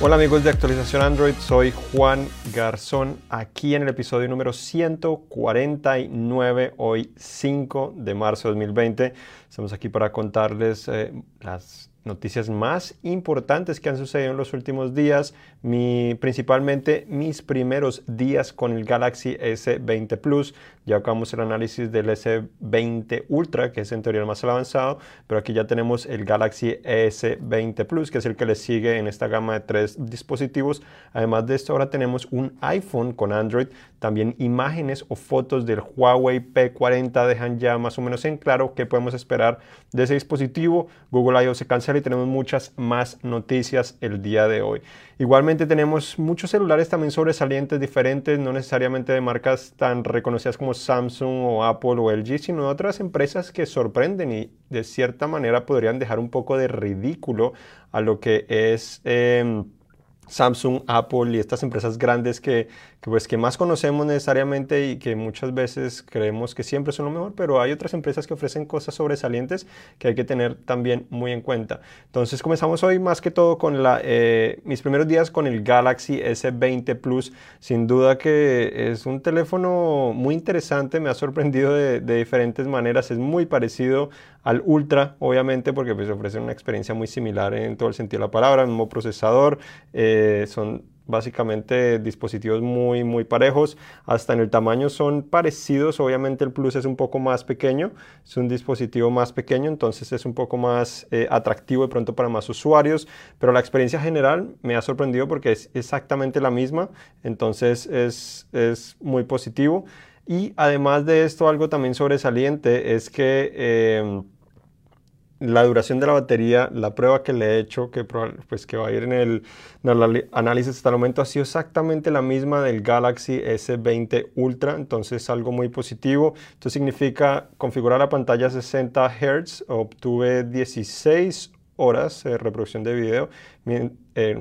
Hola amigos de actualización Android, soy Juan Garzón aquí en el episodio número 149, hoy 5 de marzo de 2020. Estamos aquí para contarles eh, las noticias más importantes que han sucedido en los últimos días, principalmente mis primeros días con el Galaxy S20 Plus. Ya acabamos el análisis del S20 Ultra, que es en teoría el más avanzado, pero aquí ya tenemos el Galaxy S20 Plus, que es el que le sigue en esta gama de tres dispositivos. Además de esto, ahora tenemos un iPhone con Android, también imágenes o fotos del Huawei P40 dejan ya más o menos en claro qué podemos esperar de ese dispositivo. Google I.O. se cancela y tenemos muchas más noticias el día de hoy. Igualmente tenemos muchos celulares también sobresalientes diferentes, no necesariamente de marcas tan reconocidas como Samsung o Apple o LG, sino de otras empresas que sorprenden y de cierta manera podrían dejar un poco de ridículo a lo que es... Em, Samsung, Apple y estas empresas grandes que, pues, que más conocemos necesariamente y que muchas veces creemos que siempre son lo mejor, pero hay otras empresas que ofrecen cosas sobresalientes que hay que tener también muy en cuenta. Entonces comenzamos hoy más que todo con la, eh, mis primeros días con el Galaxy S20 Plus. Sin duda que es un teléfono muy interesante, me ha sorprendido de, diferentes maneras, es muy parecido al Ultra, obviamente, porque pues, ofrece una experiencia muy similar en todo el sentido de la palabra, mismo procesador, eh, son básicamente dispositivos muy muy parejos hasta en el tamaño son parecidos obviamente el Plus es un poco más pequeño es un dispositivo más pequeño entonces es un poco más eh, atractivo de pronto para más usuarios pero la experiencia general me ha sorprendido porque es exactamente la misma entonces es, es muy positivo. Y además de esto, algo también sobresaliente es que eh, la duración de la batería, la prueba que le he hecho, que, pues, que va a ir en el, análisis hasta el momento, ha sido exactamente la misma del Galaxy S20 Ultra, entonces algo muy positivo. Esto significa configurar la pantalla 60 Hz, obtuve 16 horas de reproducción de video, eh,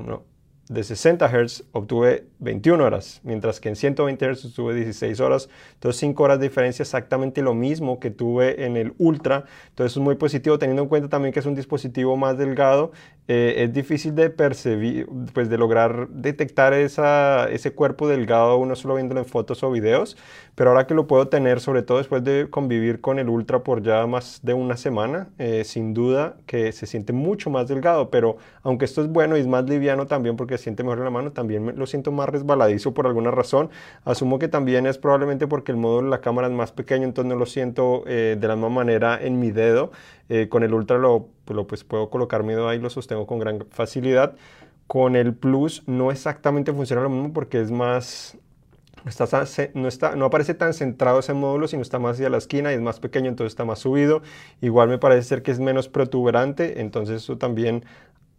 de 60 Hz obtuve 21 horas, mientras que en 120 Hz tuve 16 horas. Entonces 5 horas de diferencia, exactamente lo mismo que tuve en el Ultra. Entonces es muy positivo teniendo en cuenta también que es un dispositivo más delgado. Eh, es difícil de percibir, pues de lograr detectar esa, ese cuerpo delgado uno solo viéndolo en fotos o videos. Pero ahora que lo puedo tener, sobre todo después de convivir con el Ultra por ya más de una semana, eh, sin duda que se siente mucho más delgado. Pero aunque esto es bueno y es más liviano también porque siente mejor en la mano, también lo siento más resbaladizo por alguna razón. Asumo que también es probablemente porque el módulo de la cámara es más pequeño, entonces no lo siento eh, de la misma manera en mi dedo. Eh, con el Ultra lo, lo, pues puedo colocar mi dedo ahí, lo sostengo con gran facilidad. Con el Plus no exactamente funciona lo mismo porque es más, no, está, no aparece tan centrado ese módulo, sino está más hacia la esquina y es más pequeño, entonces está más subido. Igual me parece ser que es menos protuberante, entonces eso también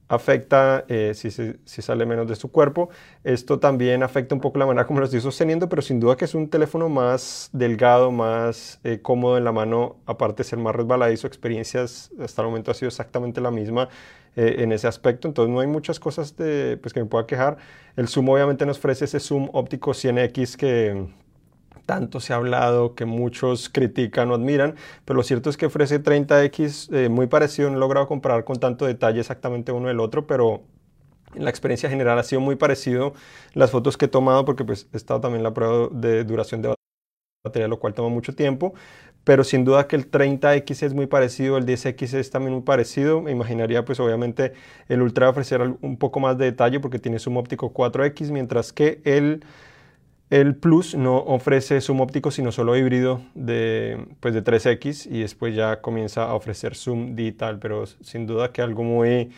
afecta eh, si, si, sale menos de su cuerpo. Esto también afecta un poco la manera como lo estoy sosteniendo, pero sin duda que es un teléfono más delgado, más eh, cómodo en la mano, aparte de ser más resbaladizo. Experiencias hasta el momento ha sido exactamente la misma eh, en ese aspecto, entonces no hay muchas cosas de, pues, que me pueda quejar. El zoom obviamente nos ofrece ese zoom óptico 100X que tanto se ha hablado, que muchos critican o admiran, pero lo cierto es que ofrece 30X eh, muy parecido, no he logrado comparar con tanto detalle exactamente uno del otro, pero la experiencia general ha sido muy parecido las fotos que he tomado, porque pues he estado también la prueba de duración de batería, lo cual toma mucho tiempo, pero sin duda que el 30X es muy parecido, el 10X es también muy parecido, me imaginaría pues obviamente el Ultra ofrecer un poco más de detalle porque tiene zoom óptico 4X, mientras que el el Plus no ofrece zoom óptico, sino solo híbrido de, pues de 3X y después ya comienza a ofrecer zoom digital, pero sin duda que algo muy,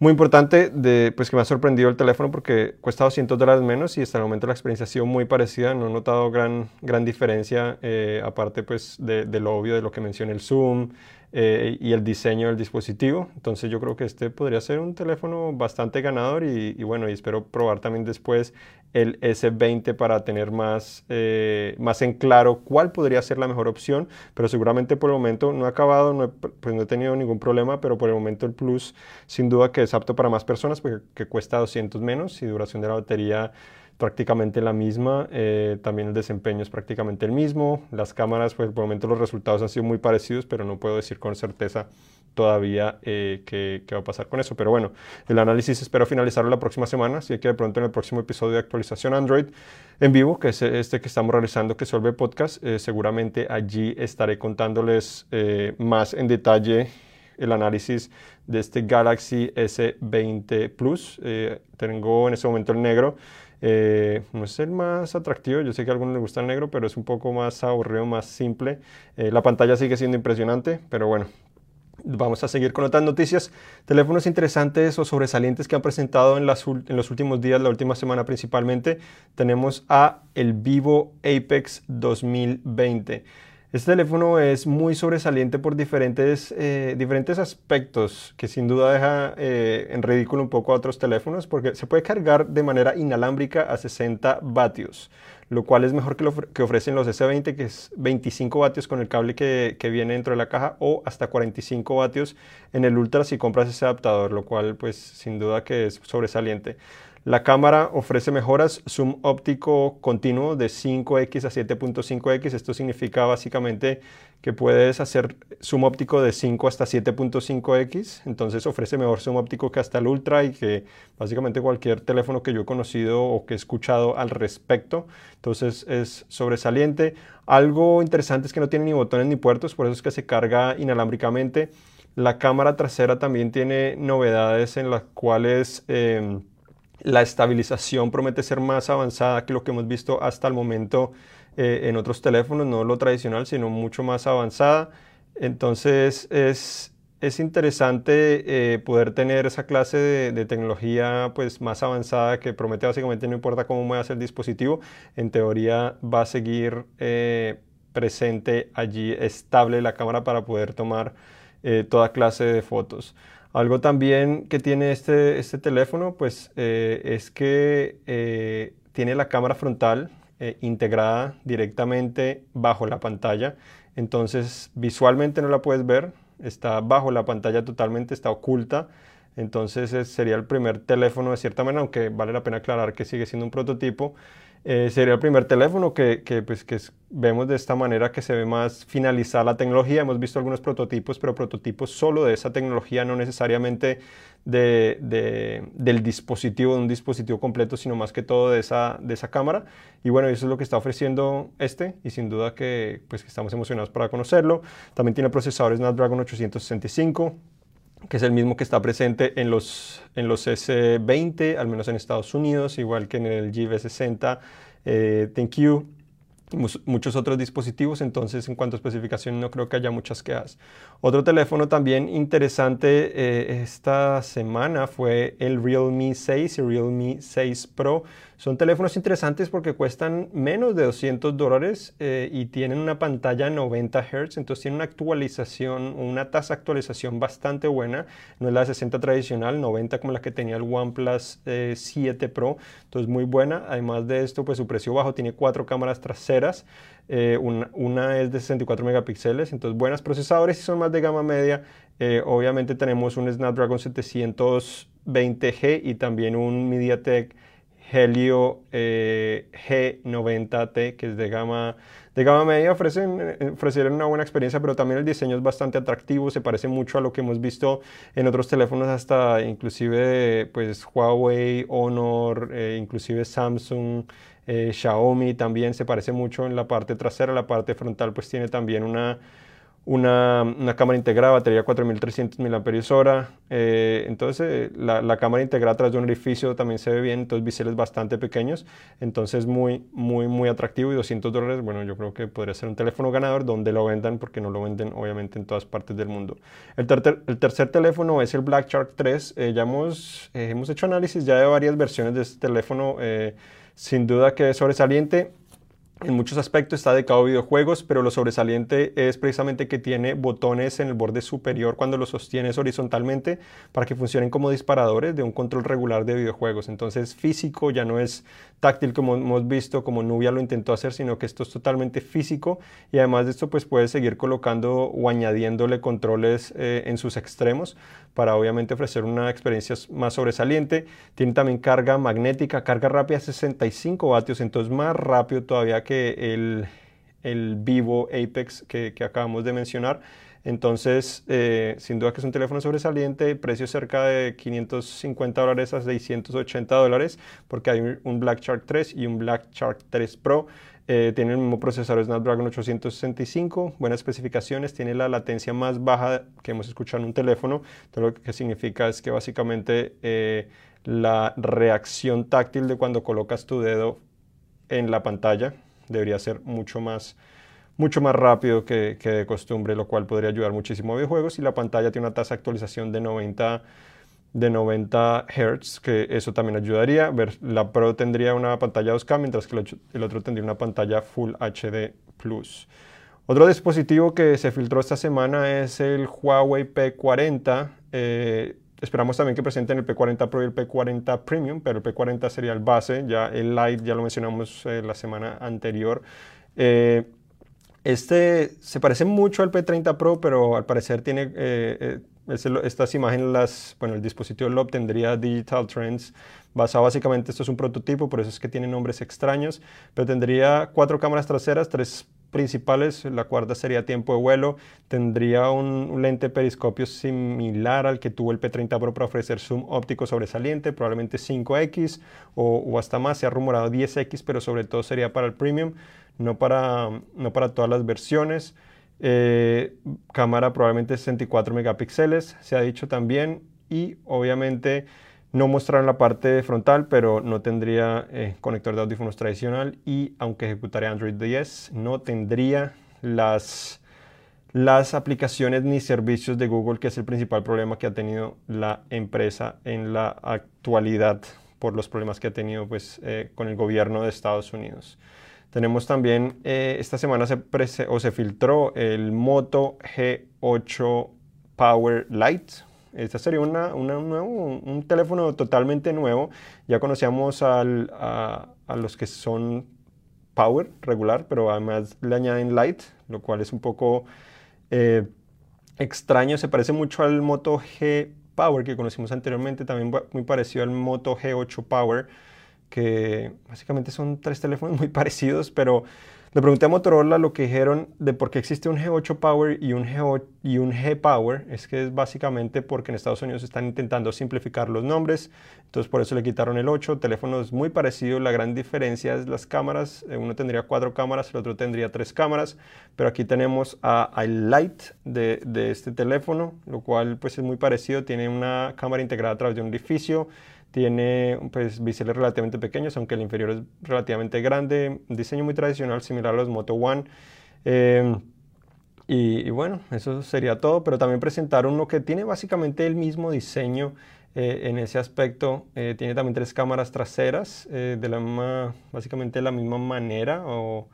muy importante de, pues que me ha sorprendido el teléfono porque cuesta 200 dólares menos y hasta el momento la experiencia ha sido muy parecida, no he notado gran, gran diferencia, eh, aparte pues de, de, lo obvio de lo que menciona el zoom, eh, y el diseño del dispositivo. Entonces yo creo que este podría ser un teléfono bastante ganador y, bueno, y espero probar también después el S20 para tener más, eh, más en claro cuál podría ser la mejor opción, pero seguramente por el momento no he acabado, no he, pues no he tenido ningún problema, pero por el momento el Plus sin duda que es apto para más personas porque cuesta 200 menos y duración de la batería prácticamente la misma, eh, también el desempeño es prácticamente el mismo, las cámaras, pues por el momento los resultados han sido muy parecidos, pero no puedo decir con certeza todavía eh, qué, va a pasar con eso. Pero bueno, el análisis espero finalizarlo la próxima semana, así que de pronto en el próximo episodio de actualización Android en vivo, que es este que estamos realizando, que suelve podcast, eh, seguramente allí estaré contándoles más en detalle el análisis de este Galaxy S20 Plus. tengo en ese momento el negro eh, no es el más atractivo, yo sé que a algunos les gusta el negro, pero es un poco más aburrido, más simple. Eh, la pantalla sigue siendo impresionante, pero bueno, Vamos a seguir con otras noticias. Teléfonos interesantes o sobresalientes que han presentado en, en, los últimos días, la última semana principalmente. Tenemos a el Vivo Apex 2020. Este teléfono es muy sobresaliente por diferentes, eh, diferentes aspectos que sin duda deja eh, en ridículo un poco a otros teléfonos porque se puede cargar de manera inalámbrica a 60 vatios, lo cual es mejor que lo que ofrecen los S20 que es 25 vatios con el cable que, que, viene dentro de la caja o hasta 45 vatios en el Ultra si compras ese adaptador, lo cual pues sin duda que es sobresaliente. La cámara ofrece mejoras, zoom óptico continuo de 5x a 7.5x. Esto significa básicamente que puedes hacer zoom óptico de 5 hasta 7.5x. Entonces ofrece mejor zoom óptico que hasta el Ultra y que básicamente cualquier teléfono que yo he conocido o que he escuchado al respecto. Entonces es sobresaliente. Algo interesante es que no tiene ni botones ni puertos, por eso es que se carga inalámbricamente. La cámara trasera también tiene novedades en las cuales... Em, la estabilización promete ser más avanzada que lo que hemos visto hasta el momento eh, en otros teléfonos, no lo tradicional, sino mucho más avanzada. Entonces es, interesante eh, poder tener esa clase de, tecnología pues, más avanzada que promete básicamente no importa cómo muevas el dispositivo, en teoría va a seguir eh, presente allí estable la cámara para poder tomar toda clase de fotos. Algo también que tiene este, este teléfono, pues eh, es que eh, tiene la cámara frontal eh, integrada directamente bajo la pantalla. Entonces visualmente no la puedes ver, está bajo la pantalla totalmente, está oculta. Entonces sería el primer teléfono de cierta manera, aunque vale la pena aclarar que sigue siendo un prototipo eh, sería el primer teléfono que, que, pues, que vemos de esta manera que se ve más finalizada la tecnología. Hemos visto algunos prototipos, pero prototipos solo de esa tecnología, no necesariamente de, de, del dispositivo, de un dispositivo completo, sino más que todo de esa, de esa cámara. Y bueno, eso es lo que está ofreciendo este y sin duda que, pues, estamos emocionados para conocerlo. También tiene procesadores Snapdragon 865 que es el mismo que está presente en los, en los S20, al menos en Estados Unidos, igual que en el GV60 eh, ThinQ muchos otros dispositivos, entonces en cuanto a especificación no creo que haya muchas quejas. Otro teléfono también interesante eh, esta semana fue el Realme 6 y Realme 6 Pro. Son teléfonos interesantes porque cuestan menos de 200 dólares eh, y tienen una pantalla 90 Hz, entonces tienen una actualización, una tasa de actualización bastante buena. No es la 60 tradicional, 90 como la que tenía el OnePlus 7 eh, Pro, entonces muy buena. Además de esto, pues su precio bajo tiene cuatro cámaras traseras. Eh, una, es de 64 megapíxeles, entonces buenos procesadores y son más de gama media. obviamente tenemos un Snapdragon 720G y también un MediaTek Helio eh, G90T, que es de gama, de gama media, ofrecen, eh, ofrecieron una buena experiencia, pero también el diseño es bastante atractivo, se parece mucho a lo que hemos visto en otros teléfonos, hasta inclusive pues, Huawei, Honor, eh, inclusive Samsung, Xiaomi también se parece mucho en la parte trasera, la parte frontal pues tiene también una una, cámara integrada, batería 4300 mAh. Eh, entonces, eh, la, cámara integrada tras de un orificio también se ve bien, entonces biseles bastante pequeños. Entonces, muy, muy, muy atractivo y 200 dólares. Bueno, yo creo que podría ser un teléfono ganador donde lo vendan, porque no lo venden obviamente en todas partes del mundo. El, el tercer teléfono es el Black Shark 3. Eh, ya hemos, eh, hemos hecho análisis ya de varias versiones de este teléfono. sin duda que es sobresaliente en muchos aspectos está dedicado a videojuegos, pero lo sobresaliente es precisamente que tiene botones en el borde superior cuando lo sostienes horizontalmente para que funcionen como disparadores de un control regular de videojuegos. Entonces físico ya no es táctil como hemos visto, como Nubia lo intentó hacer, sino que esto es totalmente físico y además de esto pues puedes seguir colocando o añadiéndole controles eh, en sus extremos para obviamente ofrecer una experiencia más sobresaliente. Tiene también carga magnética, carga rápida 65 vatios, entonces más rápido todavía que el, el Vivo Apex que, acabamos de mencionar. Entonces, eh, sin duda que es un teléfono sobresaliente, precio cerca de 550 dólares a 680 dólares, porque hay un Black Shark 3 y un Black Shark 3 Pro. Eh, tiene el mismo procesador Snapdragon 865, buenas especificaciones, tiene la latencia más baja que hemos escuchado en un teléfono, todo lo que significa es que básicamente eh, la reacción táctil de cuando colocas tu dedo en la pantalla debería ser mucho más, mucho más rápido que, que de costumbre, lo cual podría ayudar muchísimo a videojuegos. Y la pantalla tiene una tasa de actualización de 90 de 90 Hz, que eso también ayudaría. Ver, la Pro tendría una pantalla 2K, mientras que el otro tendría una pantalla Full HD Plus. Otro dispositivo que se filtró esta semana es el Huawei P40. Eh, esperamos también que presenten el P40 Pro y el P40 Premium, pero el P40 sería el base, ya el Lite ya lo mencionamos eh, la semana anterior. Eh, este se parece mucho al P30 Pro, pero al parecer tiene estas imágenes, las, bueno, el dispositivo lo obtendría Digital Trends, basado básicamente, esto es un prototipo, por eso es que tiene nombres extraños, pero tendría cuatro cámaras traseras, tres principales, la cuarta sería tiempo de vuelo, tendría un, lente periscopio similar al que tuvo el P30 Pro para ofrecer zoom óptico sobresaliente, probablemente 5X o, o hasta más, se ha rumorado 10X, pero sobre todo sería para el Premium, no para, no para todas las versiones. Eh, cámara probablemente 64 megapíxeles, se ha dicho también, y obviamente no mostraron la parte frontal, pero no tendría eh, conector de audífonos tradicional y aunque ejecutaría Android 10, no tendría las, las aplicaciones ni servicios de Google, que es el principal problema que ha tenido la empresa en la actualidad por los problemas que ha tenido pues, eh, con el gobierno de Estados Unidos. Tenemos también, eh, esta semana se, o se filtró el Moto G8 Power Lite. Este sería una, un, teléfono totalmente nuevo. Ya conocíamos a, los que son Power regular, pero además le añaden Lite, lo cual es un poco eh, extraño. Se parece mucho al Moto G Power que conocimos anteriormente, también muy parecido al Moto G8 Power que básicamente son tres teléfonos muy parecidos, pero le pregunté a Motorola lo que dijeron de por qué existe un G8 Power y un, G y un G Power. Es que es básicamente porque en Estados Unidos están intentando simplificar los nombres, entonces por eso le quitaron el 8. Teléfonos muy parecidos, la gran diferencia es las cámaras. Eh, uno tendría cuatro cámaras, el otro tendría tres cámaras, pero aquí tenemos al Light de, de este teléfono, lo cual pues es muy parecido. Tiene una cámara integrada a través de un edificio tiene pues, biseles relativamente pequeños, aunque el inferior es relativamente grande. Un diseño muy tradicional, similar a los Moto One. Em, y, bueno, eso sería todo, pero también presentar uno que tiene básicamente el mismo diseño eh, en ese aspecto. Eh, tiene también tres cámaras traseras eh, de la misma, básicamente de la misma manera o,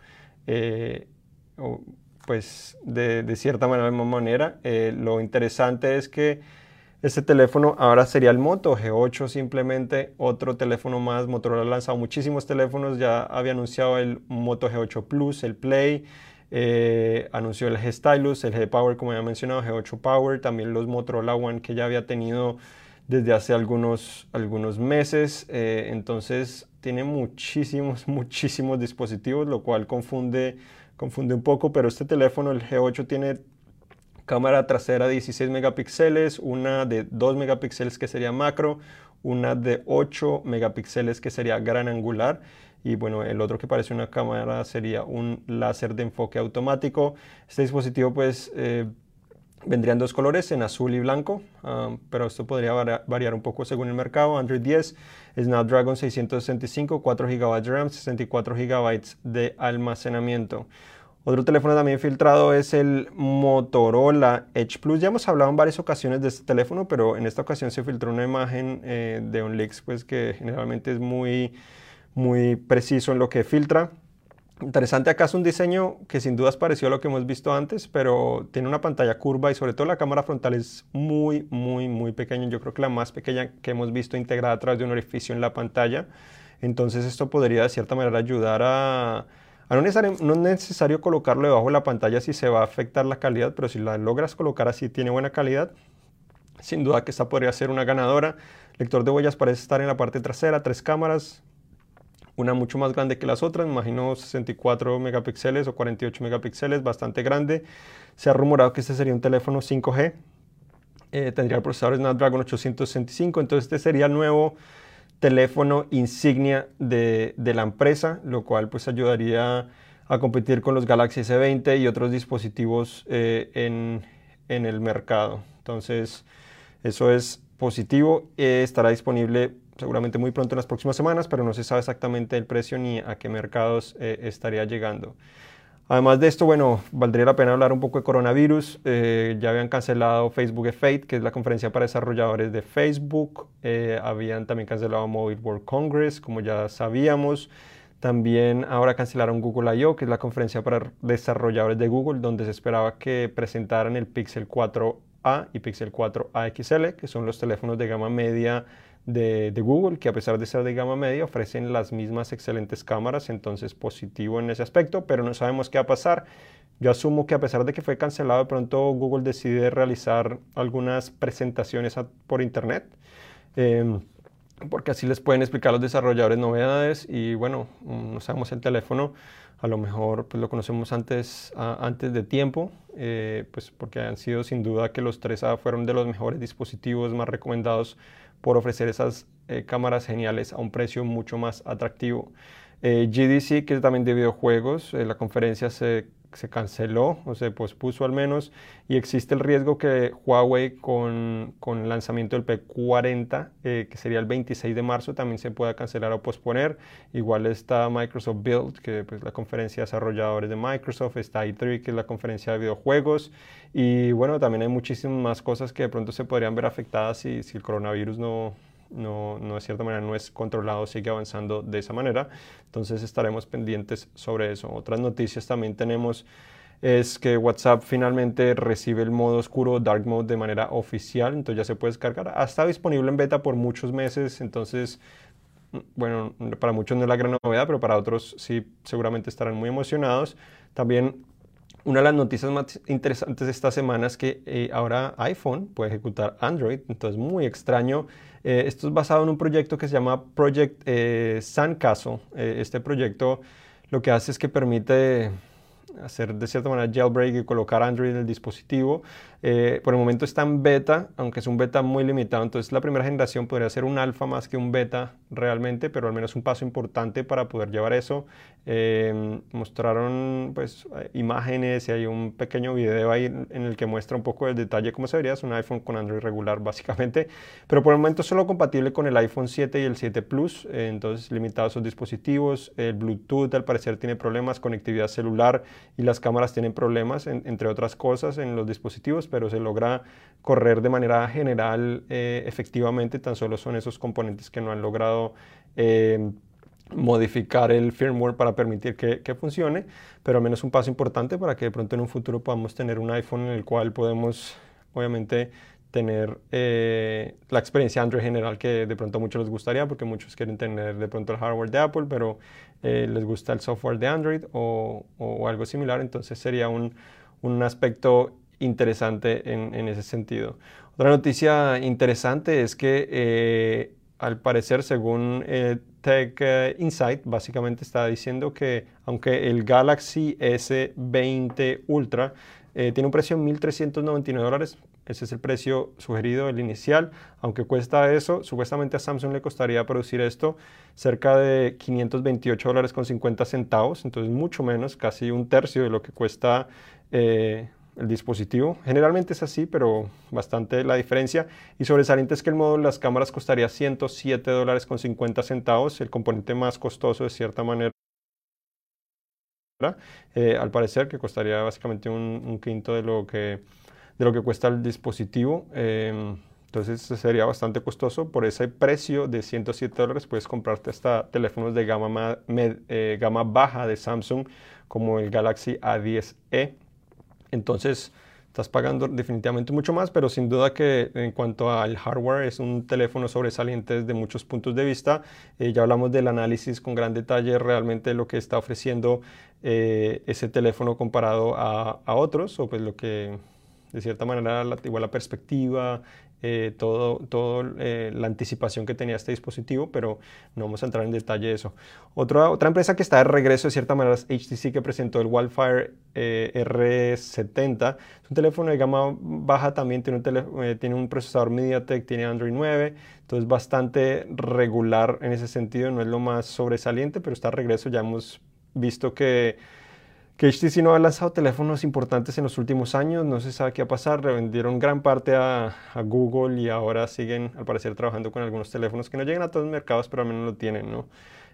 pues de, de, cierta manera de la misma manera. lo interesante es que este teléfono ahora sería el Moto G8, simplemente otro teléfono más. Motorola ha lanzado muchísimos teléfonos, ya había anunciado el Moto G8 Plus, el Play, eh, anunció el G Stylus, el G Power, como ya mencionado, G8 Power, también los Motorola One que ya había tenido desde hace algunos, algunos meses. Eh, entonces tiene muchísimos, muchísimos dispositivos, lo cual confunde, confunde un poco, pero este teléfono, el G8, tiene cámara trasera de 16 megapíxeles, una de 2 megapíxeles que sería macro, una de 8 megapíxeles que sería gran angular y bueno, el otro que parece una cámara sería un láser de enfoque automático. Este dispositivo pues eh, vendría en dos colores, en azul y blanco, ah, pero esto podría variar un poco según el mercado. Android 10, Snapdragon 665, 4 GB de RAM, 64 GB de almacenamiento. Otro teléfono también filtrado es el Motorola Edge Plus. Ya hemos hablado en varias ocasiones de este teléfono, pero en esta ocasión se filtró una imagen eh, de un pues, que generalmente es muy, muy preciso en lo que filtra. Interesante acá es un diseño que sin duda es parecido a lo que hemos visto antes, pero tiene una pantalla curva y sobre todo la cámara frontal es muy, muy, muy pequeña. Yo creo que la más pequeña que hemos visto integrada a través de un orificio en la pantalla. Entonces esto podría de cierta manera ayudar a... no, es necesario colocarlo debajo de la pantalla si se va a afectar la calidad, pero si la logras colocar así tiene buena calidad. Sin duda que esta podría ser una ganadora. Lector de huellas parece estar en la parte trasera, tres cámaras, una mucho más grande que las otras, me imagino 64 megapíxeles o 48 megapíxeles, bastante grande. Se ha rumorado que este sería un teléfono 5G, eh, tendría el procesador Snapdragon 865, entonces este sería el nuevo teléfono insignia de, la empresa, lo cual pues ayudaría a competir con los Galaxy S20 y otros dispositivos eh, en, en, el mercado. Entonces, eso es positivo. Eh, estará disponible seguramente muy pronto en las próximas semanas, pero no se sabe exactamente el precio ni a qué mercados eh, estaría llegando. Además de esto, bueno, valdría la pena hablar un poco de coronavirus. Eh, ya habían cancelado Facebook F8, que es la conferencia para desarrolladores de Facebook. Eh, habían también cancelado Mobile World Congress, como ya sabíamos. También ahora cancelaron Google I.O., que es la conferencia para desarrolladores de Google, donde se esperaba que presentaran el Pixel 4a y Pixel 4a XL, que son los teléfonos de gama media de, Google, que a pesar de ser de gama media, ofrecen las mismas excelentes cámaras, entonces positivo en ese aspecto, pero no sabemos qué va a pasar. Yo asumo que a pesar de que fue cancelado, de pronto Google decide realizar algunas presentaciones por internet, em, porque así les pueden explicar los desarrolladores novedades y bueno, mm, no sabemos el teléfono, a lo mejor pues, lo conocemos antes, antes de tiempo, eh, pues porque han sido sin duda que los 3A fueron de los mejores dispositivos más recomendados por ofrecer esas eh, cámaras geniales a un precio mucho más atractivo. Eh, GDC, que es también de videojuegos, eh, la conferencia se, se, canceló o se pospuso al menos y existe el riesgo que Huawei con, con el lanzamiento del P40, que sería el 26 de marzo, también se pueda cancelar o posponer. Igual está Microsoft Build, que es pues, la conferencia de desarrolladores de Microsoft, está i3, que es la conferencia de videojuegos y bueno, también hay muchísimas más cosas que de pronto se podrían ver afectadas si, si el coronavirus no, no, no, de cierta manera no es controlado, sigue avanzando de esa manera. Entonces estaremos pendientes sobre eso. Otras noticias también tenemos es que WhatsApp finalmente recibe el modo oscuro Dark Mode de manera oficial, entonces ya se puede descargar. Ha estado disponible en beta por muchos meses, entonces, bueno, para muchos no es la gran novedad, pero para otros sí seguramente estarán muy emocionados. También una de las noticias más interesantes de esta semana es que eh, ahora iPhone puede ejecutar Android, entonces muy extraño. Eh, esto es basado en un proyecto que se llama Project eh, Sandcastle. este proyecto lo que hace es que permite hacer de cierta manera jailbreak y colocar Android en el dispositivo. Eh, por el momento está en beta, aunque es un beta muy limitado. Entonces la primera generación podría ser un alfa más que un beta realmente, pero al menos un paso importante para poder llevar eso. Eh, mostraron pues imágenes y hay un pequeño video ahí en el que muestra un poco el detalle cómo se vería. Es un iPhone con Android regular básicamente, pero por el momento solo compatible con el iPhone 7 y el 7 Plus. Eh, entonces limitados sus dispositivos. El Bluetooth al parecer tiene problemas, conectividad celular y las cámaras tienen problemas, entre otras cosas, en los dispositivos, pero se logra correr de manera general eh, efectivamente, tan solo son esos componentes que no han logrado eh, modificar el firmware para permitir que, que, funcione, pero al menos un paso importante para que de pronto en un futuro podamos tener un iPhone en el cual podemos obviamente tener eh, la experiencia Android general que de pronto a muchos les gustaría, porque muchos quieren tener de pronto el hardware de Apple, pero eh, les gusta el software de Android o, o algo similar, entonces sería un, un aspecto interesante en, ese sentido. Otra noticia interesante es que eh, al parecer, según Tech Insight, básicamente está diciendo que aunque el Galaxy S20 Ultra tiene un precio de 1.399 dólares, ese es el precio sugerido, el inicial. Aunque cuesta eso, supuestamente a Samsung le costaría producir esto cerca de 528 dólares con 50 centavos, entonces mucho menos, casi un tercio de lo que cuesta eh, el dispositivo. Generalmente es así, pero bastante la diferencia. Y sobresaliente es que el módulo de las cámaras costaría 107 dólares con 50 centavos, el componente más costoso de cierta manera. Eh, al parecer que costaría básicamente un quinto de lo que de lo que cuesta el dispositivo. Em, Entonces sería bastante costoso. Por ese precio de 107 dólares puedes comprarte hasta teléfonos de gama, eh, gama baja de Samsung como el Galaxy A10e. Entonces estás pagando definitivamente mucho más, pero sin duda que en cuanto al hardware es un teléfono sobresaliente desde muchos puntos de vista. Eh, ya hablamos del análisis con gran detalle, realmente lo que está ofreciendo eh, ese teléfono comparado a, otros, o pues lo que de cierta manera igual la perspectiva, eh, todo, todo eh, la anticipación que tenía este dispositivo, pero no vamos a entrar en detalle de eso. Otra, otra empresa que está de regreso de cierta manera es HTC que presentó el Wildfire eh, R70. Es un teléfono de gama baja, también tiene un, tiene un procesador MediaTek, tiene Android 9, entonces bastante regular en ese sentido, no es lo más sobresaliente, pero está de regreso, ya hemos visto que que HTC no ha lanzado teléfonos importantes en los últimos años, no se sabe qué va a pasar, revendieron gran parte a, Google y ahora siguen al parecer trabajando con algunos teléfonos que no llegan a todos los mercados, pero al menos lo tienen. ¿no?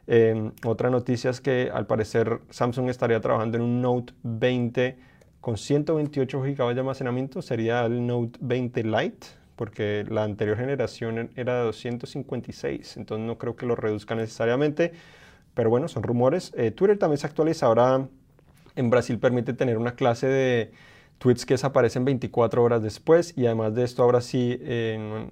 Em, otra noticia es que al parecer Samsung estaría trabajando en un Note 20 con 128 GB de almacenamiento, sería el Note 20 Lite, porque la anterior generación era de 256, entonces no creo que lo reduzca necesariamente, pero bueno, son rumores. Eh, Twitter también se actualiza ahora en Brasil permite tener una clase de tweets que desaparecen 24 horas después y además de esto ahora sí en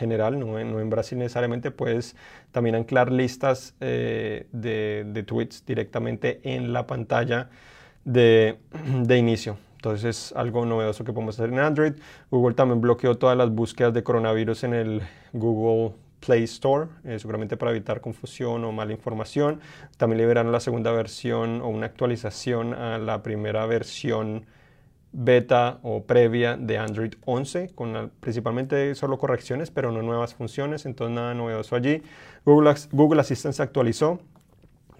general, no en, Brasil necesariamente, puedes también anclar listas eh, de, tweets directamente en la pantalla de, de inicio. Entonces es algo novedoso que podemos hacer en Android. Google también bloqueó todas las búsquedas de coronavirus en el Google Play Store, eh, seguramente para evitar confusión o mala información. También liberarán la segunda versión o una actualización a la primera versión beta o previa de Android 11, con principalmente solo correcciones, pero no nuevas funciones, entonces nada novedoso allí. Google, Google Assistant se actualizó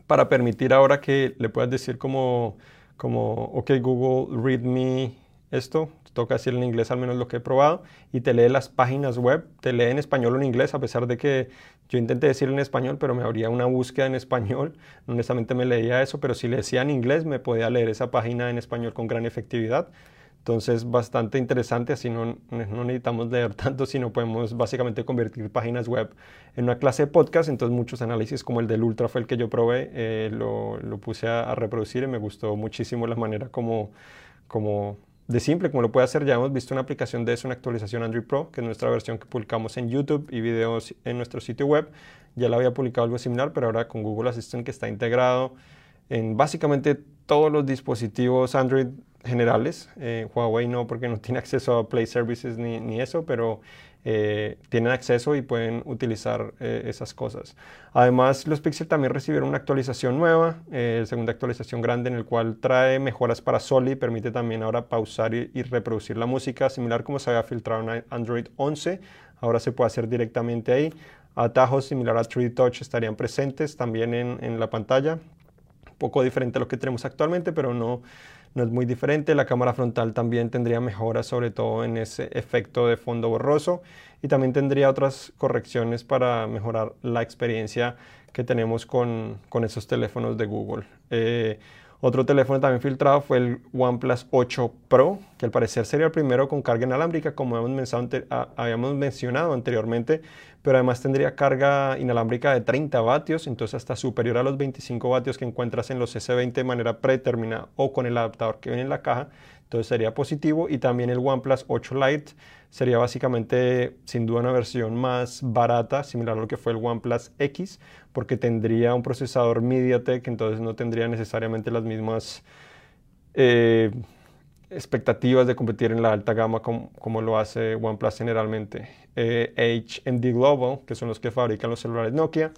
para permitir ahora que le puedas decir como, como ok Google, read me esto, toca decir en inglés al menos lo que he probado, y te lee las páginas web, te lee en español o en inglés, a pesar de que yo intenté decir en español, pero me abría una búsqueda en español, honestamente me leía eso, pero si le decía en inglés me podía leer esa página en español con gran efectividad. Entonces, bastante interesante, así no, no, necesitamos leer tanto, sino podemos básicamente convertir páginas web en una clase de podcast. Entonces, muchos análisis como el del Ultra fue el que yo probé, eh, lo, lo, puse a, a, reproducir y me gustó muchísimo la manera como, como de simple como lo puede hacer. Ya hemos visto una aplicación de eso, una actualización Android Pro, que es nuestra versión que publicamos en YouTube y videos en nuestro sitio web. Ya la había publicado algo similar, pero ahora con Google Assistant que está integrado en básicamente todos los dispositivos Android generales. Eh, Huawei no, porque no tiene acceso a Play Services ni, ni eso, pero eh, tienen acceso y pueden utilizar eh, esas cosas. Además, los Pixel también recibieron una actualización nueva, eh, segunda actualización grande en el cual trae mejoras para Soli, permite también ahora pausar y, reproducir la música, similar como se había filtrado en Android 11, ahora se puede hacer directamente ahí. Atajos similar a 3D Touch estarían presentes también en, en la pantalla, un poco diferente a lo que tenemos actualmente, pero no no es muy diferente. La cámara frontal también tendría mejoras, sobre todo en ese efecto de fondo borroso. Y también tendría otras correcciones para mejorar la experiencia que tenemos con, con esos teléfonos de Google. Eh, otro teléfono también filtrado fue el OnePlus 8 Pro, que al parecer sería el primero con carga inalámbrica, como habíamos mencionado anteriormente, pero además tendría carga inalámbrica de 30 vatios, entonces hasta superior a los 25 vatios que encuentras en los S20 de manera predeterminada o con el adaptador que viene en la caja, entonces sería positivo. Y también el OnePlus 8 Lite sería básicamente sin duda una versión más barata, similar a lo que fue el OnePlus X, porque tendría un procesador MediaTek, entonces no tendría necesariamente las mismas eh, expectativas de competir en la alta gama como, lo hace OnePlus generalmente. Eh, HMD Global, que son los que fabrican los celulares Nokia,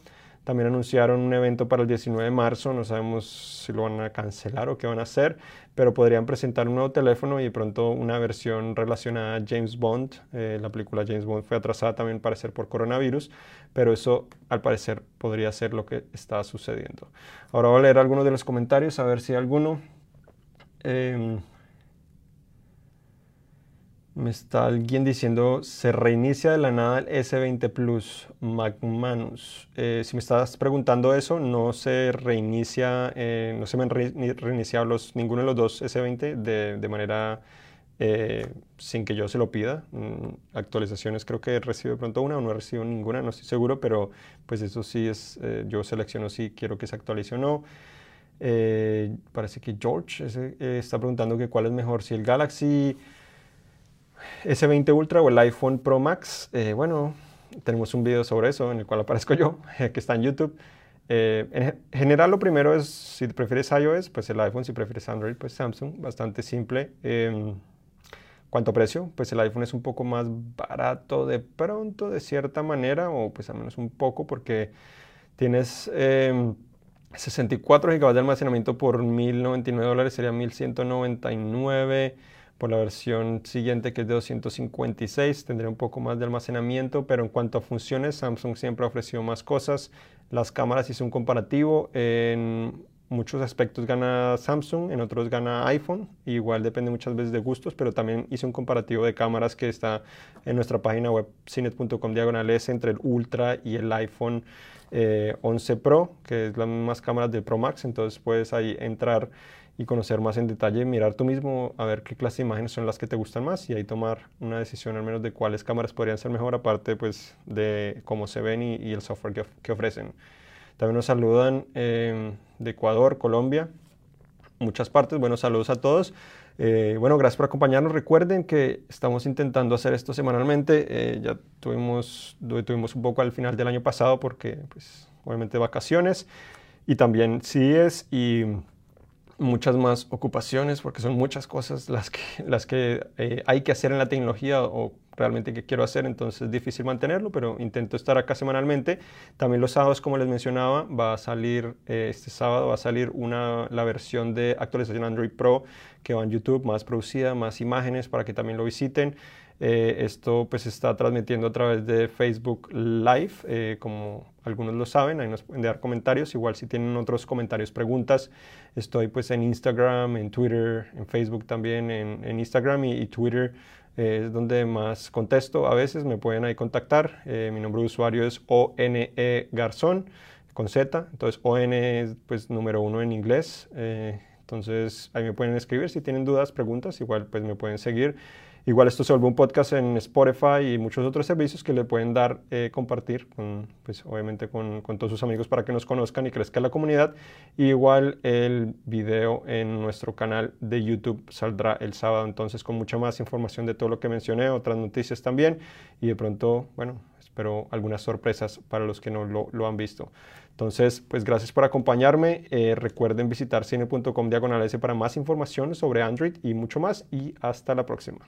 también anunciaron un evento para el 19 de marzo, no sabemos si lo van a cancelar o qué van a hacer, pero podrían presentar un nuevo teléfono y de pronto una versión relacionada a James Bond. Eh, la película James Bond fue atrasada también para ser por coronavirus, pero eso al parecer podría ser lo que está sucediendo. Ahora voy a leer algunos de los comentarios, a ver si alguno... Em, me está alguien diciendo, se reinicia de la nada el S20 Plus McManus. Eh, si me estás preguntando eso, no se reinicia, eh, no se me han reiniciado ninguno de los dos S20 de, de manera eh, sin que yo se lo pida. Mm, actualizaciones creo que recibo pronto una o no recibo ninguna, no estoy seguro, pero pues eso sí es, eh, yo selecciono si quiero que se actualice o no. Parece que George está preguntando que cuál es mejor, si el Galaxy S20 Ultra o el iPhone Pro Max. bueno, tenemos un video sobre eso en el cual aparezco yo, que está en YouTube. en general lo primero es, si prefieres iOS, pues el iPhone, si prefieres Android, pues Samsung, bastante simple. Em, ¿Cuánto precio? Pues el iPhone es un poco más barato de pronto, de cierta manera, o pues al menos un poco, porque tienes 64 em, GB de almacenamiento por 1.099 dólares, sería 1.199. Por la versión siguiente, que es de 256, tendría un poco más de almacenamiento, pero en cuanto a funciones, Samsung siempre ha ofrecido más cosas. Las cámaras hice un comparativo. En muchos aspectos gana Samsung, en otros gana iPhone. Igual depende muchas veces de gustos, pero también hice un comparativo de cámaras que está en nuestra página web cinet.com diagonal entre el Ultra y el iPhone 11 eh, Pro, que es las mismas cámaras del Pro Max. Entonces puedes ahí entrar y conocer más en detalle, mirar tú mismo a ver qué clase de imágenes son las que te gustan más y ahí tomar una decisión al menos de cuáles cámaras podrían ser mejor, aparte pues de cómo se ven y, el software que ofrecen. También nos saludan em, de Ecuador, Colombia, muchas partes. Buenos saludos a todos. Eh, bueno, gracias por acompañarnos. Recuerden que estamos intentando hacer esto semanalmente. Eh, ya tuvimos, tuvimos un poco al final del año pasado porque, pues, obviamente vacaciones y también CIES y muchas más ocupaciones porque son muchas cosas las que, las que eh, hay que hacer en la tecnología o realmente que quiero hacer, entonces es difícil mantenerlo, pero intento estar acá semanalmente. También los sábados, como les mencionaba, va a salir, eh, este sábado va a salir una, la versión de actualización Android Pro que va en YouTube, más producida, más imágenes para que también lo visiten. Eh, esto pues se está transmitiendo a través de Facebook Live, eh, como algunos lo saben, ahí nos pueden dar comentarios, igual si tienen otros comentarios, preguntas, estoy pues en Instagram, en Twitter, en Facebook también, en, Instagram y, Twitter eh, es donde más contesto, a veces me pueden ahí contactar, mi nombre de usuario es ONE Garzón con Z, entonces ON es pues número uno en inglés, entonces ahí me pueden escribir. Si tienen dudas, preguntas, igual pues me pueden seguir. Igual esto se vuelve un podcast en Spotify y muchos otros servicios que le pueden dar, eh, compartir, con, pues obviamente con, con, todos sus amigos para que nos conozcan y crezca la comunidad. igual el video en nuestro canal de YouTube saldrá el sábado, entonces con mucha más información de todo lo que mencioné, otras noticias también y de pronto, bueno, espero algunas sorpresas para los que no lo, lo han visto. Entonces, pues gracias por acompañarme. Eh, recuerden visitar cine.com diagonal para más información sobre Android y mucho más. Y hasta la próxima.